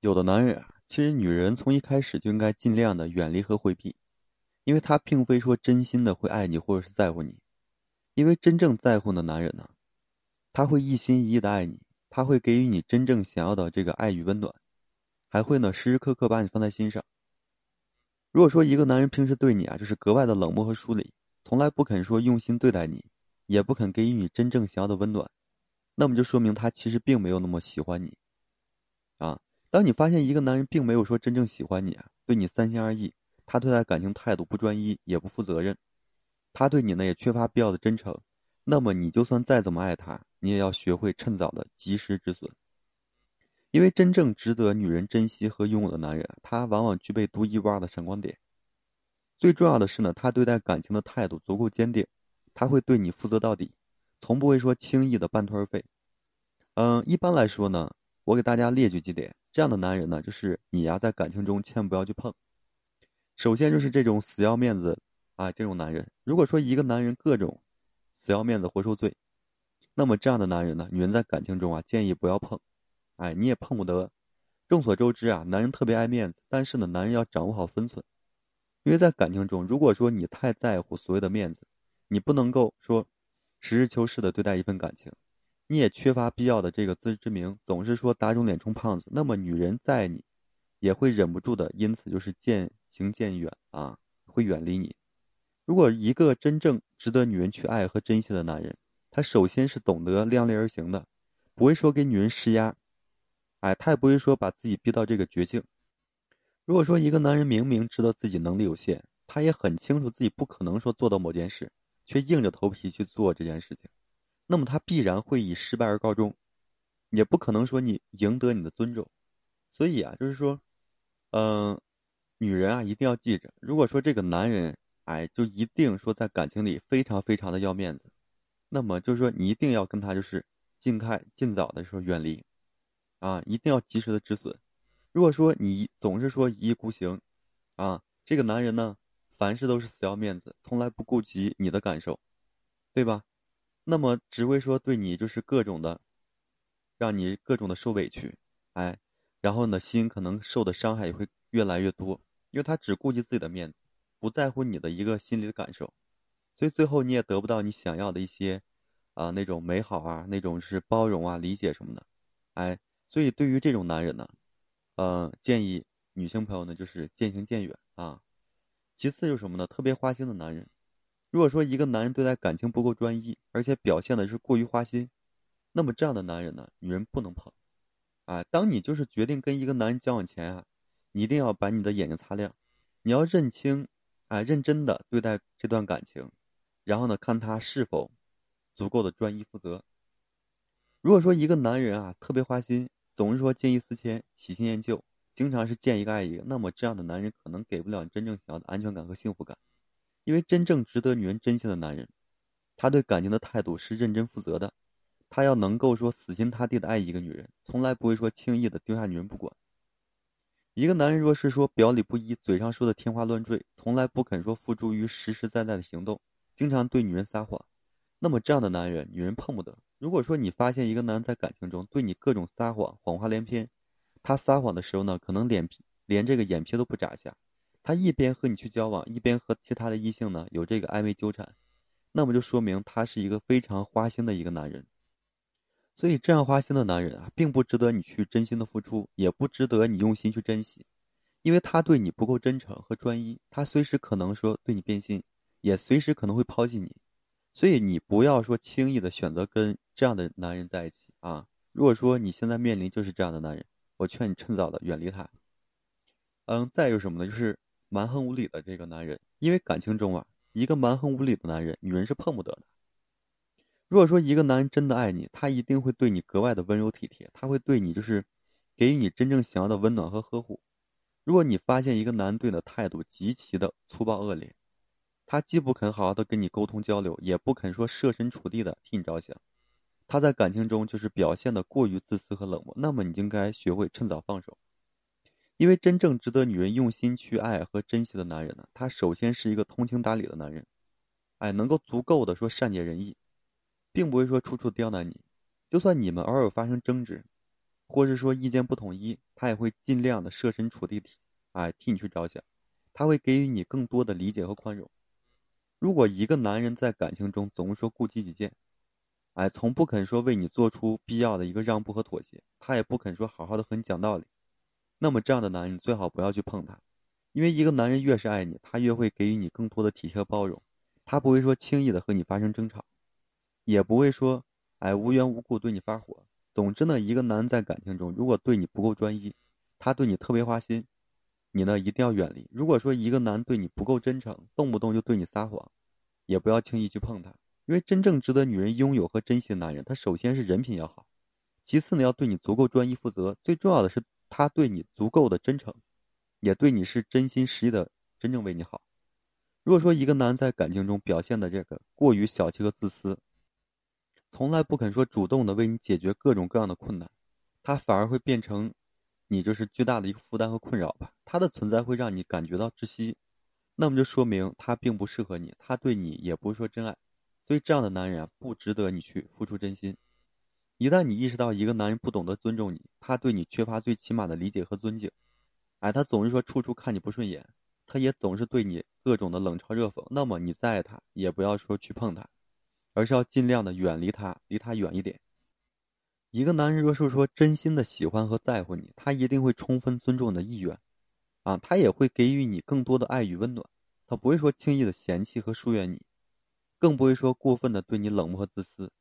有的男人啊，其实女人从一开始就应该尽量的远离和回避，因为他并非说真心的会爱你或者是在乎你，因为真正在乎的男人呢，他会一心一意的爱你，他会给予你真正想要的这个爱与温暖，还会呢时时刻刻把你放在心上。如果说一个男人平时对你啊就是格外的冷漠和疏离，从来不肯说用心对待你，也不肯给予你真正想要的温暖。那么就说明他其实并没有那么喜欢你，啊，当你发现一个男人并没有说真正喜欢你，对你三心二意，他对待感情态度不专一，也不负责任，他对你呢也缺乏必要的真诚，那么你就算再怎么爱他，你也要学会趁早的及时止损，因为真正值得女人珍惜和拥有的男人，他往往具备独一无二的闪光点。最重要的是呢，他对待感情的态度足够坚定，他会对你负责到底。从不会说轻易的半途而废。嗯，一般来说呢，我给大家列举几点，这样的男人呢，就是你呀，在感情中千万不要去碰。首先就是这种死要面子啊，这种男人，如果说一个男人各种死要面子活受罪，那么这样的男人呢，女人在感情中啊，建议不要碰。哎，你也碰不得。众所周知啊，男人特别爱面子，但是呢，男人要掌握好分寸，因为在感情中，如果说你太在乎所谓的面子，你不能够说。实事求是的对待一份感情，你也缺乏必要的这个自知之明，总是说打肿脸充胖子，那么女人在你，也会忍不住的，因此就是渐行渐远啊，会远离你。如果一个真正值得女人去爱和珍惜的男人，他首先是懂得量力而行的，不会说给女人施压，哎，他也不会说把自己逼到这个绝境。如果说一个男人明明知道自己能力有限，他也很清楚自己不可能说做到某件事。却硬着头皮去做这件事情，那么他必然会以失败而告终，也不可能说你赢得你的尊重。所以啊，就是说，嗯，女人啊一定要记着，如果说这个男人哎，就一定说在感情里非常非常的要面子，那么就是说你一定要跟他就是尽快尽早的说远离，啊，一定要及时的止损。如果说你总是说一意孤行，啊，这个男人呢？凡事都是死要面子，从来不顾及你的感受，对吧？那么只会说对你就是各种的，让你各种的受委屈，哎，然后呢，心可能受的伤害也会越来越多，因为他只顾及自己的面子，不在乎你的一个心理的感受，所以最后你也得不到你想要的一些啊那种美好啊，那种是包容啊、理解什么的，哎，所以对于这种男人呢，呃，建议女性朋友呢就是渐行渐远啊。其次就是什么呢？特别花心的男人，如果说一个男人对待感情不够专一，而且表现的是过于花心，那么这样的男人呢，女人不能碰。啊，当你就是决定跟一个男人交往前啊，你一定要把你的眼睛擦亮，你要认清，啊，认真的对待这段感情，然后呢，看他是否足够的专一负责。如果说一个男人啊特别花心，总是说见异思迁，喜新厌旧。经常是见一个爱一个，那么这样的男人可能给不了你真正想要的安全感和幸福感，因为真正值得女人珍惜的男人，他对感情的态度是认真负责的，他要能够说死心塌地的爱一个女人，从来不会说轻易的丢下女人不管。一个男人若是说表里不一，嘴上说的天花乱坠，从来不肯说付诸于实实在在的行动，经常对女人撒谎，那么这样的男人女人碰不得。如果说你发现一个男人在感情中对你各种撒谎，谎话连篇。他撒谎的时候呢，可能脸皮连这个眼皮都不眨一下。他一边和你去交往，一边和其他的异性呢有这个暧昧纠缠，那么就说明他是一个非常花心的一个男人。所以这样花心的男人啊，并不值得你去真心的付出，也不值得你用心去珍惜，因为他对你不够真诚和专一，他随时可能说对你变心，也随时可能会抛弃你。所以你不要说轻易的选择跟这样的男人在一起啊！如果说你现在面临就是这样的男人。我劝你趁早的远离他。嗯，再有什么呢？就是蛮横无理的这个男人，因为感情中啊，一个蛮横无理的男人，女人是碰不得的。如果说一个男人真的爱你，他一定会对你格外的温柔体贴，他会对你就是给予你真正想要的温暖和呵护。如果你发现一个男人对你的态度极其的粗暴恶劣，他既不肯好好的跟你沟通交流，也不肯说设身处地的替你着想。他在感情中就是表现的过于自私和冷漠，那么你应该学会趁早放手，因为真正值得女人用心去爱和珍惜的男人呢，他首先是一个通情达理的男人，哎，能够足够的说善解人意，并不会说处处刁难你，就算你们偶尔发生争执，或是说意见不统一，他也会尽量的设身处地替，哎，替你去着想，他会给予你更多的理解和宽容。如果一个男人在感情中总是说顾及己见，哎，从不肯说为你做出必要的一个让步和妥协，他也不肯说好好的和你讲道理，那么这样的男人最好不要去碰他，因为一个男人越是爱你，他越会给予你更多的体贴和包容，他不会说轻易的和你发生争吵，也不会说哎无缘无故对你发火。总之呢，一个男人在感情中如果对你不够专一，他对你特别花心。你呢一定要远离。如果说一个男对你不够真诚，动不动就对你撒谎，也不要轻易去碰他。因为真正值得女人拥有和珍惜的男人，他首先是人品要好，其次呢要对你足够专一负责，最重要的是他对你足够的真诚，也对你是真心实意的，真正为你好。如果说一个男在感情中表现的这个过于小气和自私，从来不肯说主动的为你解决各种各样的困难，他反而会变成。你就是巨大的一个负担和困扰吧，他的存在会让你感觉到窒息，那么就说明他并不适合你，他对你也不是说真爱，所以这样的男人啊不值得你去付出真心。一旦你意识到一个男人不懂得尊重你，他对你缺乏最起码的理解和尊敬，哎，他总是说处处看你不顺眼，他也总是对你各种的冷嘲热讽，那么你再爱他也不要说去碰他，而是要尽量的远离他，离他远一点。一个男人若是说真心的喜欢和在乎你，他一定会充分尊重你的意愿，啊，他也会给予你更多的爱与温暖，他不会说轻易的嫌弃和疏远你，更不会说过分的对你冷漠和自私。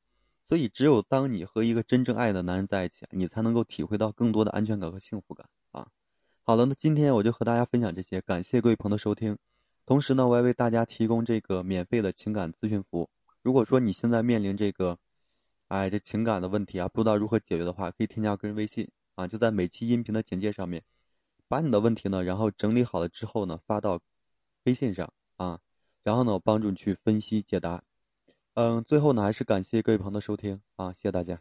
所以，只有当你和一个真正爱的男人在一起，你才能够体会到更多的安全感和幸福感啊。好了，那今天我就和大家分享这些，感谢各位朋友的收听。同时呢，我也为大家提供这个免费的情感咨询服务。如果说你现在面临这个，哎，这情感的问题啊，不知道如何解决的话，可以添加个人微信啊，就在每期音频的简介上面，把你的问题呢，然后整理好了之后呢，发到微信上啊，然后呢，我帮助你去分析解答。嗯，最后呢，还是感谢各位朋友的收听啊，谢谢大家。